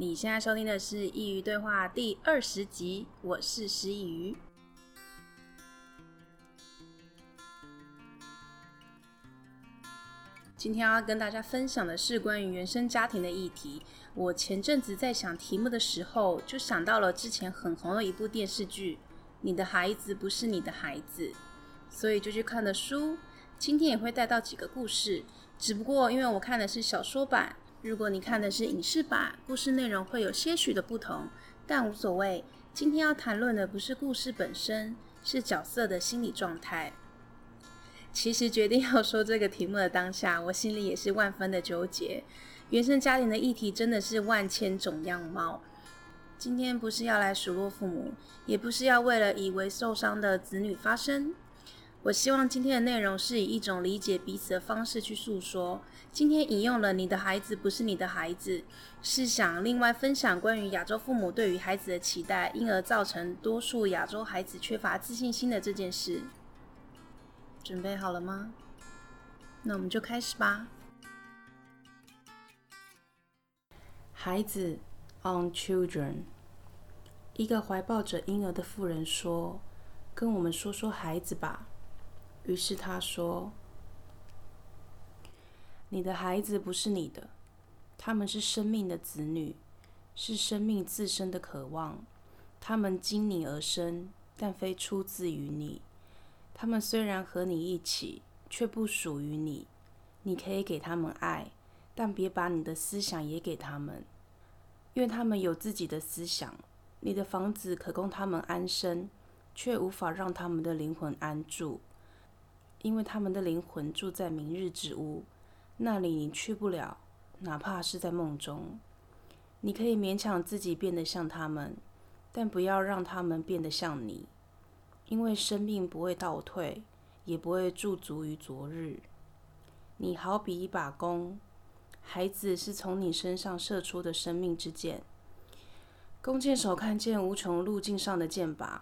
你现在收听的是《佾萮对话》第二十集，我是师佾萮。今天要跟大家分享的是关于原生家庭的议题。我前阵子在想题目的时候，就想到了之前很红的一部电视剧《你的孩子不是你的孩子》，所以就去看了书。今天也会带到几个故事，只不过因为我看的是小说版。如果你看的是影视版，故事内容会有些许的不同，但无所谓。今天要谈论的不是故事本身，是角色的心理状态。其实决定要说这个题目的当下，我心里也是万分的纠结。原生家庭的议题真的是万千种样貌。今天不是要来数落父母，也不是要为了以为受伤的子女发声。我希望今天的内容是以一种理解彼此的方式去诉说。今天引用了“你的孩子不是你的孩子”，是想另外分享关于亚洲父母对于孩子的期待，因而造成多数亚洲孩子缺乏自信心的这件事。准备好了吗？那我们就开始吧。孩子，on children。一个怀抱着婴儿的妇人说：“跟我们说说孩子吧。”于是他说：“你的孩子不是你的，他们是生命的子女，是生命自身的渴望。他们经你而生，但非出自于你。他们虽然和你一起，却不属于你。你可以给他们爱，但别把你的思想也给他们，因为他们有自己的思想。你的房子可供他们安身，却无法让他们的灵魂安住。”因为他们的灵魂住在明日之屋，那里你去不了，哪怕是在梦中。你可以勉强自己变得像他们，但不要让他们变得像你。因为生命不会倒退，也不会驻足于昨日。你好比一把弓，孩子是从你身上射出的生命之箭。弓箭手看见无穷路径上的箭靶，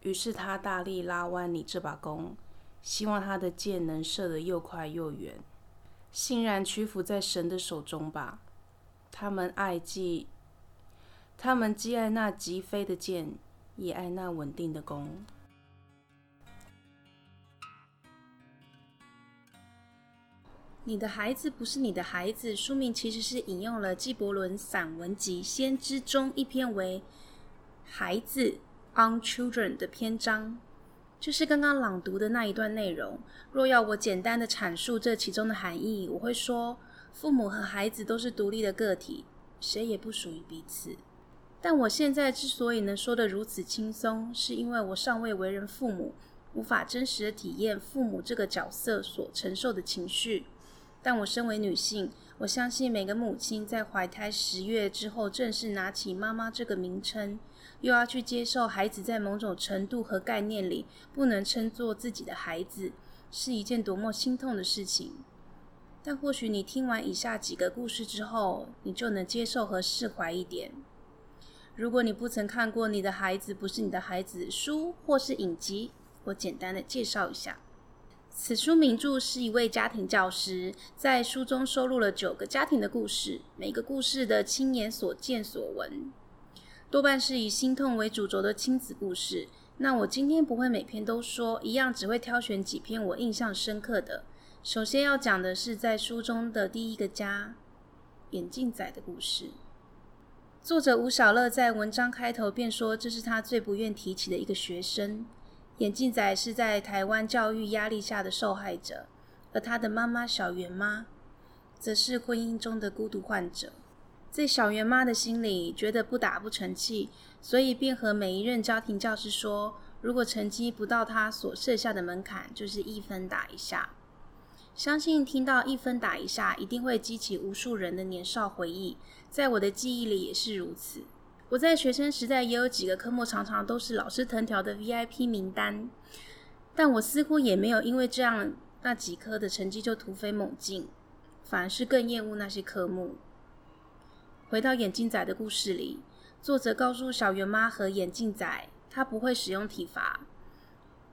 于是他大力拉弯你这把弓。希望他的箭能射得又快又远，欣然屈服在神的手中吧。他们爱既，他们既爱那疾飞的箭，也爱那稳定的弓。你的孩子不是你的孩子。书名其实是引用了纪伯伦散文集《先知》中一篇为“孩子 ”（on children） 的篇章。就是刚刚朗读的那一段内容。若要我简单的阐述这其中的含义，我会说，父母和孩子都是独立的个体，谁也不属于彼此。但我现在之所以能说得如此轻松，是因为我尚未为人父母，无法真实的体验父母这个角色所承受的情绪。但我身为女性，我相信每个母亲在怀胎十月之后，正式拿起妈妈这个名称。又要去接受孩子在某种程度和概念里不能称作自己的孩子，是一件多么心痛的事情。但或许你听完以下几个故事之后，你就能接受和释怀一点。如果你不曾看过《你的孩子不是你的孩子》书或是影集，我简单的介绍一下。此书名著是一位家庭教师在书中收录了九个家庭的故事，每个故事的亲眼所见所闻。多半是以心痛为主轴的亲子故事。那我今天不会每篇都说，一样只会挑选几篇我印象深刻的。首先要讲的是在书中的第一个家——眼镜仔的故事。作者吴小乐在文章开头便说，这是他最不愿提起的一个学生。眼镜仔是在台湾教育压力下的受害者，而他的妈妈小圆妈，则是婚姻中的孤独患者。在小圆妈的心里，觉得不打不成器，所以便和每一任家庭教师说，如果成绩不到他所设下的门槛，就是一分打一下。相信听到一分打一下，一定会激起无数人的年少回忆。在我的记忆里也是如此。我在学生时代也有几个科目，常常都是老师藤条的 VIP 名单，但我似乎也没有因为这样那几科的成绩就突飞猛进，反而是更厌恶那些科目。回到眼镜仔的故事里，作者告诉小圆妈和眼镜仔，他不会使用体罚。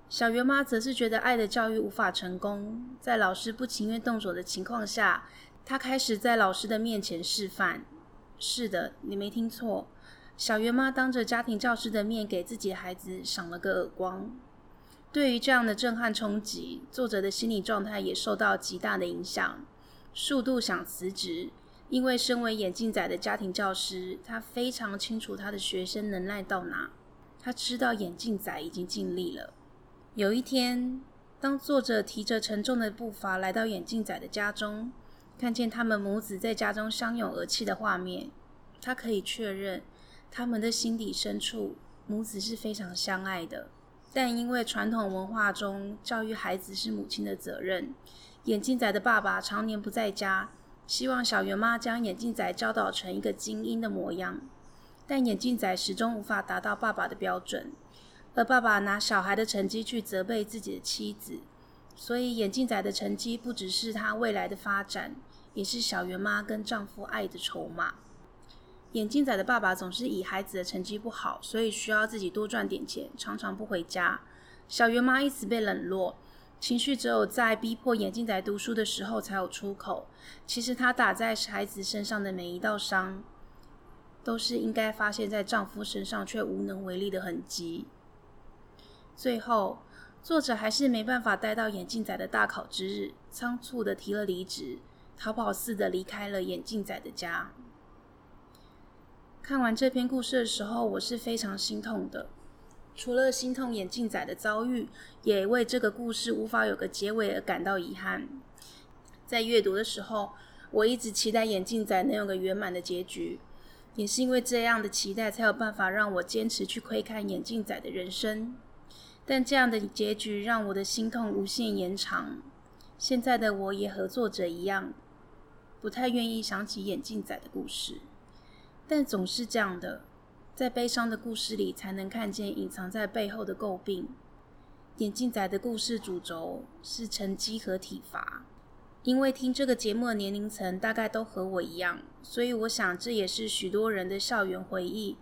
小圆妈则是觉得爱的教育无法成功，在老师不情愿动手的情况下，她开始在老师的面前示范，是的，你没听错，小圆妈当着家庭教师的面给自己孩子赏了个耳光。对于这样的震撼冲击，作者的心理状态也受到极大的影响，数度想辞职。因为身为眼镜仔的家庭教师，他非常清楚他的学生能耐到哪，他知道眼镜仔已经尽力了。有一天，当作者提着沉重的步伐来到眼镜仔的家中，看见他们母子在家中相拥而泣的画面，他可以确认，他们的心底深处，母子是非常相爱的。但因为传统文化中教育孩子是母亲的责任，眼镜仔的爸爸常年不在家。希望小圆妈将眼镜仔教导成一个精英的模样，但眼镜仔始终无法达到爸爸的标准，而爸爸拿小孩的成绩去责备自己的妻子，所以眼镜仔的成绩不只是他未来的发展，也是小圆妈跟丈夫爱的筹码。眼镜仔的爸爸总是以孩子的成绩不好，所以需要自己多赚点钱，常常不回家。小圆妈一直被冷落。情绪只有在逼迫眼镜仔读书的时候才有出口。其实，她打在孩子身上的每一道伤，都是应该发泄在丈夫身上却无能为力的痕迹。最后，作者还是没办法待到眼镜仔的大考之日，仓促的提了离职，逃跑似的离开了眼镜仔的家。看完这篇故事的时候，我是非常心痛的。除了心痛眼镜仔的遭遇，也为这个故事无法有个结尾而感到遗憾。在阅读的时候，我一直期待眼镜仔能有个圆满的结局，也是因为这样的期待，才有办法让我坚持去窥看眼镜仔的人生。但这样的结局让我的心痛无限延长。现在的我也和作者一样，不太愿意想起眼镜仔的故事，但总是这样的。在悲伤的故事里，才能看见隐藏在背后的诟病。眼镜仔的故事主轴是成绩和体罚。因为听这个节目的年龄层大概都和我一样，所以我想这也是许多人的校园回忆。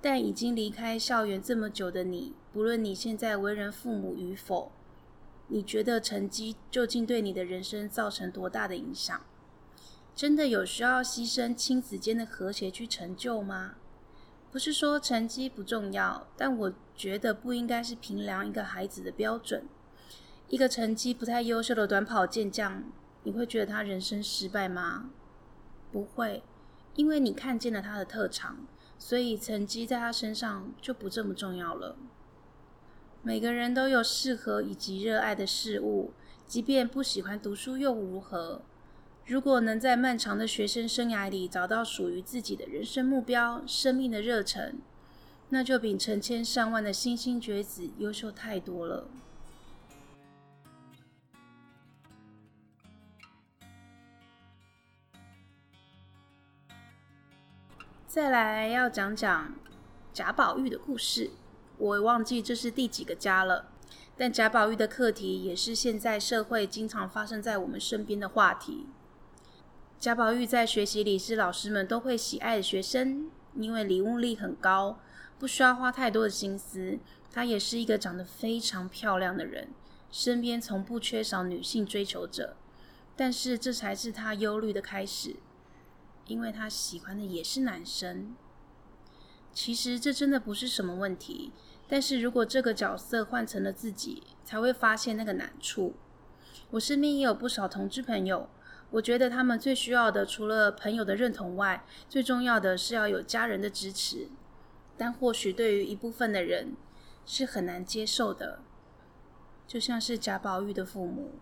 但已经离开校园这么久的你，不论你现在为人父母与否，你觉得成绩究竟对你的人生造成多大的影响？真的有需要牺牲亲子间的和谐去成就吗？不是说成绩不重要，但我觉得不应该是评量一个孩子的标准。一个成绩不太优秀的短跑健将，你会觉得他人生失败吗？不会，因为你看见了他的特长，所以成绩在他身上就不这么重要了。每个人都有适合以及热爱的事物，即便不喜欢读书又如何？如果能在漫长的学生生涯里找到属于自己的人生目标、生命的热忱，那就比成千上万的星星学子优秀太多了。再来要讲讲贾宝玉的故事，我忘记这是第几个家了。但贾宝玉的课题也是现在社会经常发生在我们身边的话题。贾宝玉在学习里是老师们都会喜爱的学生，因为领悟力很高，不需要花太多的心思。他也是一个长得非常漂亮的人，身边从不缺少女性追求者。但是这才是他忧虑的开始，因为他喜欢的也是男生。其实这真的不是什么问题，但是如果这个角色换成了自己，才会发现那个难处。我身边也有不少同志朋友。我觉得他们最需要的，除了朋友的认同外，最重要的是要有家人的支持。但或许对于一部分的人是很难接受的，就像是贾宝玉的父母。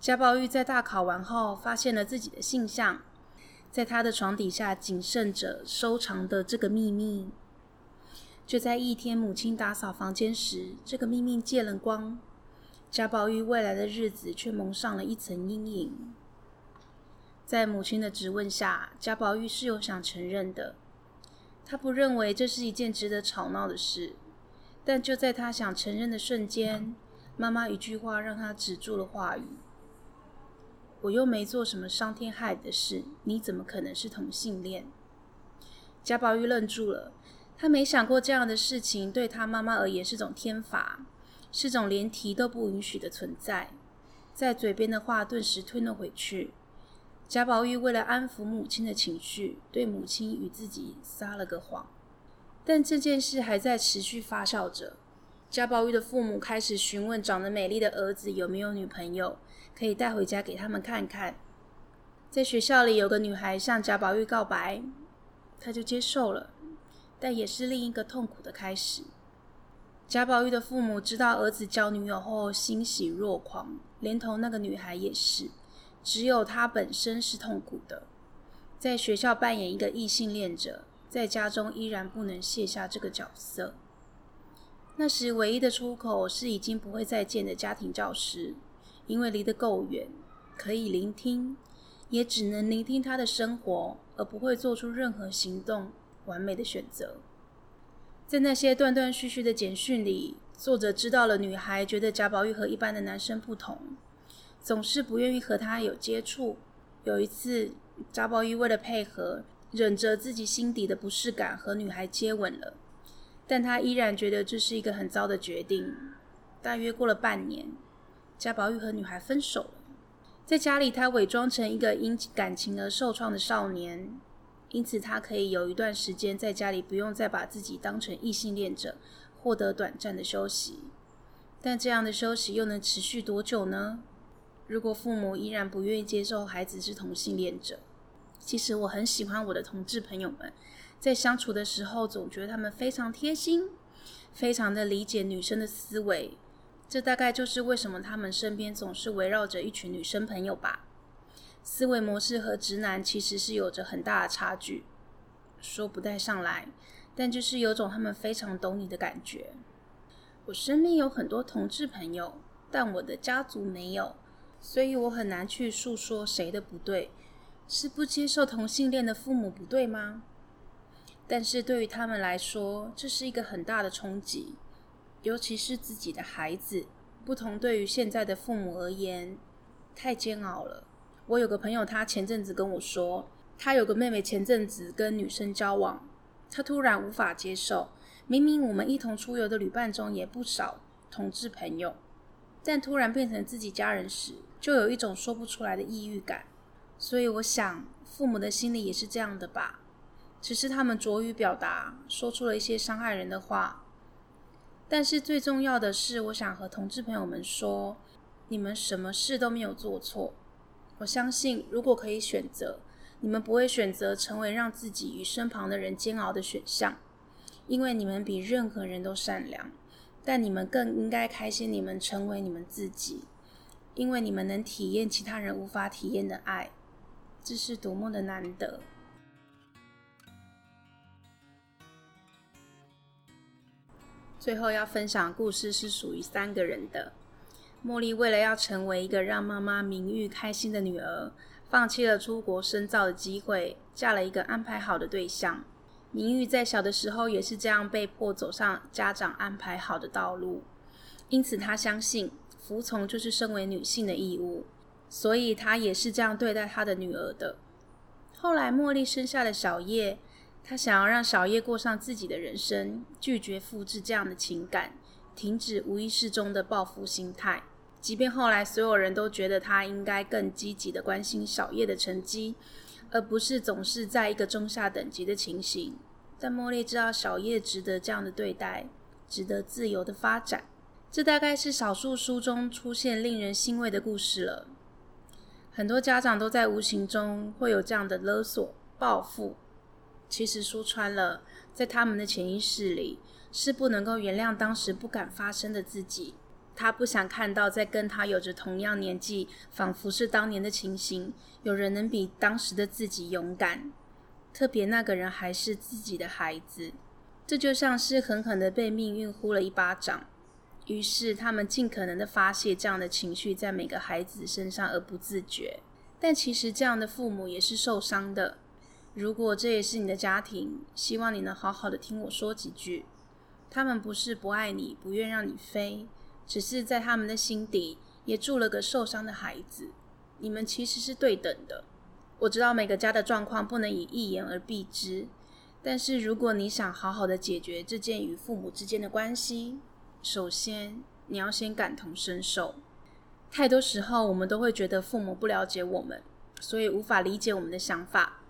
贾宝玉在大考完后，发现了自己的性向，在他的床底下仅剩着收藏的这个秘密。就在一天，母亲打扫房间时，这个秘密借了光，贾宝玉未来的日子却蒙上了一层阴影。在母亲的质问下，贾宝玉是有想承认的。他不认为这是一件值得吵闹的事，但就在他想承认的瞬间，妈妈一句话让他止住了话语：“我又没做什么伤天害理的事，你怎么可能是同性恋？”贾宝玉愣住了，他没想过这样的事情对他妈妈而言是种天罚，是种连提都不允许的存在。在嘴边的话顿时吞了回去。贾宝玉为了安抚母亲的情绪，对母亲与自己撒了个谎。但这件事还在持续发酵着。贾宝玉的父母开始询问长得美丽的儿子有没有女朋友，可以带回家给他们看看。在学校里，有个女孩向贾宝玉告白，他就接受了，但也是另一个痛苦的开始。贾宝玉的父母知道儿子交女友后欣喜若狂，连同那个女孩也是。只有他本身是痛苦的，在学校扮演一个异性恋者，在家中依然不能卸下这个角色。那时唯一的出口是已经不会再见的家庭教师，因为离得够远，可以聆听，也只能聆听他的生活，而不会做出任何行动，完美的选择。在那些断断续续的简讯里，作者知道了女孩觉得贾宝玉和一般的男生不同。总是不愿意和他有接触。有一次，贾宝玉为了配合，忍着自己心底的不适感和女孩接吻了，但他依然觉得这是一个很糟的决定。大约过了半年，贾宝玉和女孩分手了。在家里，他伪装成一个因感情而受创的少年，因此他可以有一段时间在家里不用再把自己当成异性恋者，获得短暂的休息。但这样的休息又能持续多久呢？如果父母依然不愿意接受孩子是同性恋者，其实我很喜欢我的同志朋友们，在相处的时候总觉得他们非常贴心，非常的理解女生的思维。这大概就是为什么他们身边总是围绕着一群女生朋友吧。思维模式和直男其实是有着很大的差距，说不带上来，但就是有种他们非常懂你的感觉。我身边有很多同志朋友，但我的家族没有。所以我很难去诉说谁的不对，是不接受同性恋的父母不对吗？但是对于他们来说，这是一个很大的冲击，尤其是自己的孩子，不同对于现在的父母而言，太煎熬了。我有个朋友，他前阵子跟我说，他有个妹妹前阵子跟女生交往，他突然无法接受，明明我们一同出游的旅伴中也不少同志朋友，但突然变成自己家人时，就有一种说不出来的抑郁感，所以我想父母的心里也是这样的吧，只是他们拙于表达，说出了一些伤害人的话。但是最重要的是，我想和同志朋友们说，你们什么事都没有做错。我相信，如果可以选择，你们不会选择成为让自己与身旁的人煎熬的选项，因为你们比任何人都善良。但你们更应该开心，你们成为你们自己。因为你们能体验其他人无法体验的爱，这是多么的难得。最后要分享的故事是属于三个人的。茉莉为了要成为一个让妈妈明玉开心的女儿，放弃了出国深造的机会，嫁了一个安排好的对象。明玉在小的时候也是这样被迫走上家长安排好的道路，因此她相信。服从就是身为女性的义务，所以她也是这样对待她的女儿的。后来茉莉生下了小叶，她想要让小叶过上自己的人生，拒绝复制这样的情感，停止无意识中的报复心态。即便后来所有人都觉得她应该更积极的关心小叶的成绩，而不是总是在一个中下等级的情形，但茉莉知道小叶值得这样的对待，值得自由的发展。这大概是少数书中出现令人欣慰的故事了。很多家长都在无形中会有这样的勒索、报复。其实说穿了，在他们的潜意识里是不能够原谅当时不敢发声的自己。他不想看到在跟他有着同样年纪，仿佛是当年的情形，有人能比当时的自己勇敢。特别那个人还是自己的孩子，这就像是狠狠的被命运呼了一巴掌。于是，他们尽可能的发泄这样的情绪在每个孩子身上，而不自觉。但其实，这样的父母也是受伤的。如果这也是你的家庭，希望你能好好的听我说几句。他们不是不爱你，不愿让你飞，只是在他们的心底也住了个受伤的孩子。你们其实是对等的。我知道每个家的状况不能以一言而蔽之，但是如果你想好好的解决这件与父母之间的关系，首先，你要先感同身受。太多时候，我们都会觉得父母不了解我们，所以无法理解我们的想法。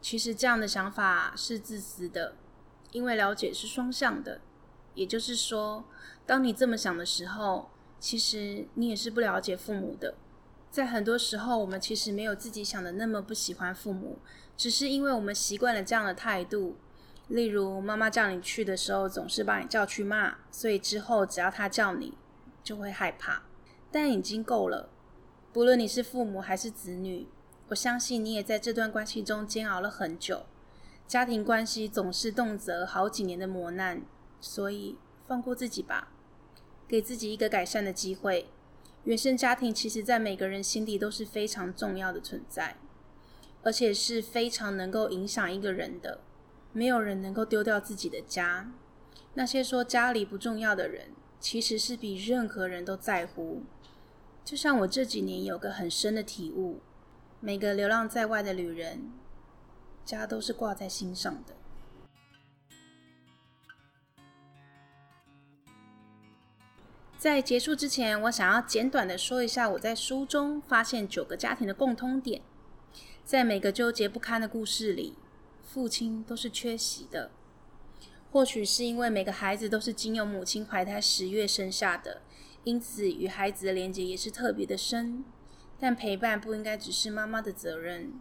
其实这样的想法是自私的，因为了解是双向的。也就是说，当你这么想的时候，其实你也是不了解父母的。在很多时候，我们其实没有自己想的那么不喜欢父母，只是因为我们习惯了这样的态度。例如，妈妈叫你去的时候，总是把你叫去骂，所以之后只要她叫你，就会害怕。但已经够了。不论你是父母还是子女，我相信你也在这段关系中煎熬了很久。家庭关系总是动辄好几年的磨难，所以放过自己吧，给自己一个改善的机会。原生家庭其实在每个人心底都是非常重要的存在，而且是非常能够影响一个人的。没有人能够丢掉自己的家。那些说家里不重要的人，其实是比任何人都在乎。就像我这几年有个很深的体悟。每个流浪在外的旅人，家都是挂在心上的。在结束之前，我想要简短的说一下我在书中发现九个家庭的共通点。在每个纠结不堪的故事里，父亲都是缺席的。或许是因为每个孩子都是经由母亲怀胎十月生下的，因此与孩子的连结也是特别的深。但陪伴不应该只是妈妈的责任。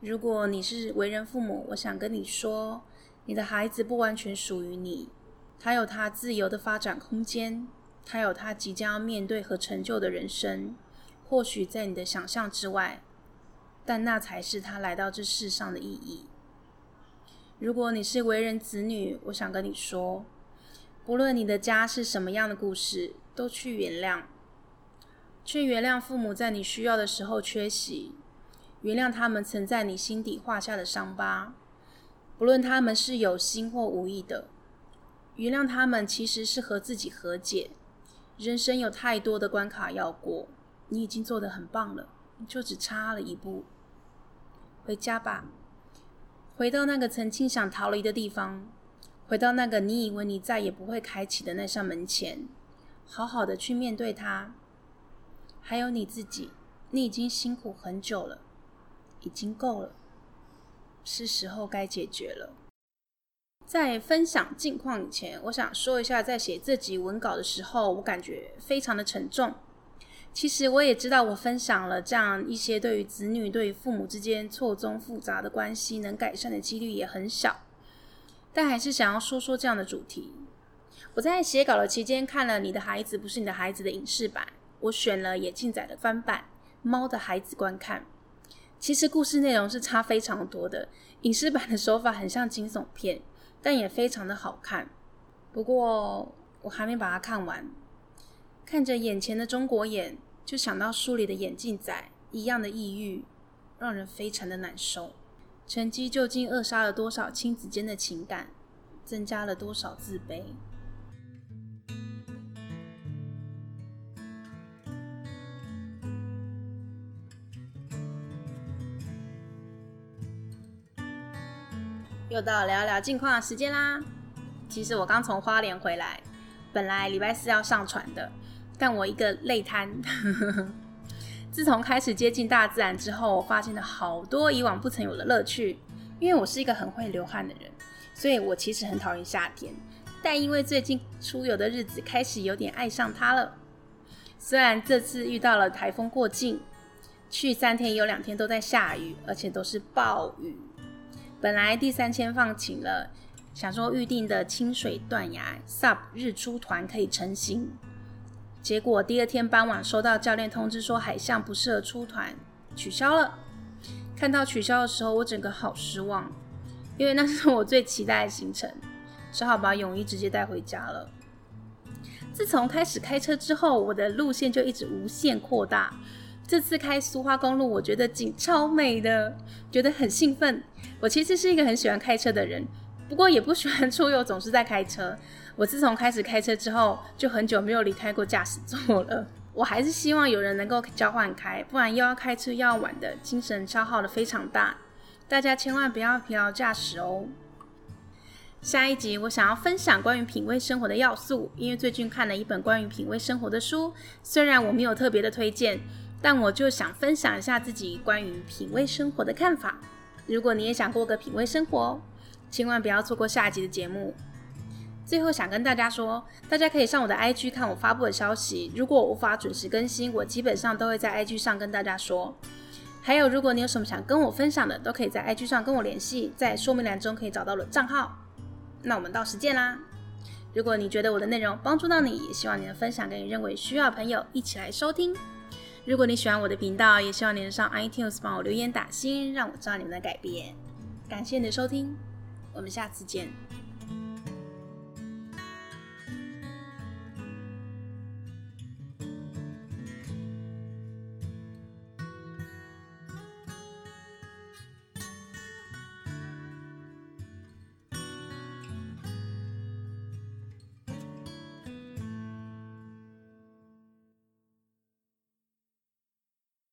如果你是为人父母，我想跟你说，你的孩子不完全属于你，他有他自由的发展空间，他有他即将要面对和成就的人生，或许在你的想象之外，但那才是他来到这世上的意义。如果你是为人子女，我想跟你说，不论你的家是什么样的故事，都去原谅。去原谅父母在你需要的时候缺席，原谅他们曾在你心底画下的伤疤，不论他们是有心或无意的，原谅他们其实是和自己和解。人生有太多的关卡要过，你已经做得很棒了，就只差了一步。回家吧，回到那个曾经想逃离的地方，回到那个你以为你再也不会开启的那扇门前，好好的去面对它。还有你自己，你已经辛苦很久了，已经够了，是时候该解决了。在分享近况以前，我想说一下，在写这集文稿的时候，我感觉非常的沉重。其实我也知道，我分享了这样一些对于子女、对于父母之间错综复杂的关系，能改善的几率也很小。但还是想要说说这样的主题。我在写稿的期间，看了《你的孩子不是你的孩子》的影视版。我选了野庆仔的翻版《猫的孩子》观看。其实故事内容是差非常多的，影视版的手法很像惊悚片，但也非常的好看。不过我还没把它看完，看着眼前的中国眼，就想到书里的眼镜仔一样的抑郁，让人非常的难受。成绩究竟扼杀了多少亲子间的情感，增加了多少自卑？又到聊聊近况的时间啦。其实我刚从花莲回来，本来礼拜四要上传的，但我一个累瘫。自从开始接近大自然之后，我发现了好多以往不曾有的乐趣。因为我是一个很会流汗的人，所以我其实很讨厌夏天。但因为最近出游的日子，开始有点爱上它了。虽然这次遇到了台风过境，去三天有两天都在下雨，而且都是暴雨。本来第三天放晴了，想说预定的清水断崖 SUP 日出团可以成行，结果第二天傍晚收到教练通知说海象不适合出团，取消了。看到取消的时候，我整个好失望，因为那是我最期待的行程，只好把泳衣直接带回家了。自从开始开车之后，我的路线就一直无限扩大。这次开苏花公路，我觉得景超美的，觉得很兴奋。我其实是一个很喜欢开车的人，不过也不喜欢出游总是在开车。我自从开始开车之后，就很久没有离开过驾驶座了。我还是希望有人能够交换开，不然又要开车又要玩的，精神消耗的非常大。大家千万不要疲劳驾驶哦。下一集我想要分享关于品味生活的要素，因为最近看了一本关于品味生活的书，虽然我没有特别的推荐。但我就想分享一下自己关于品味生活的看法。如果你也想过个品味生活，千万不要错过下一集的节目。最后想跟大家说，大家可以上我的 IG 看我发布的消息。如果我无法准时更新，我基本上都会在 IG 上跟大家说。还有，如果你有什么想跟我分享的，都可以在 IG 上跟我联系，在说明栏中可以找到我的账号。那我们到时见啦！如果你觉得我的内容帮助到你，也希望你能分享给你认为需要的朋友一起来收听。如果你喜欢我的频道，也希望你能上 iTunes 帮我留言打星，让我知道你们的改变。感谢你的收听，我们下次见。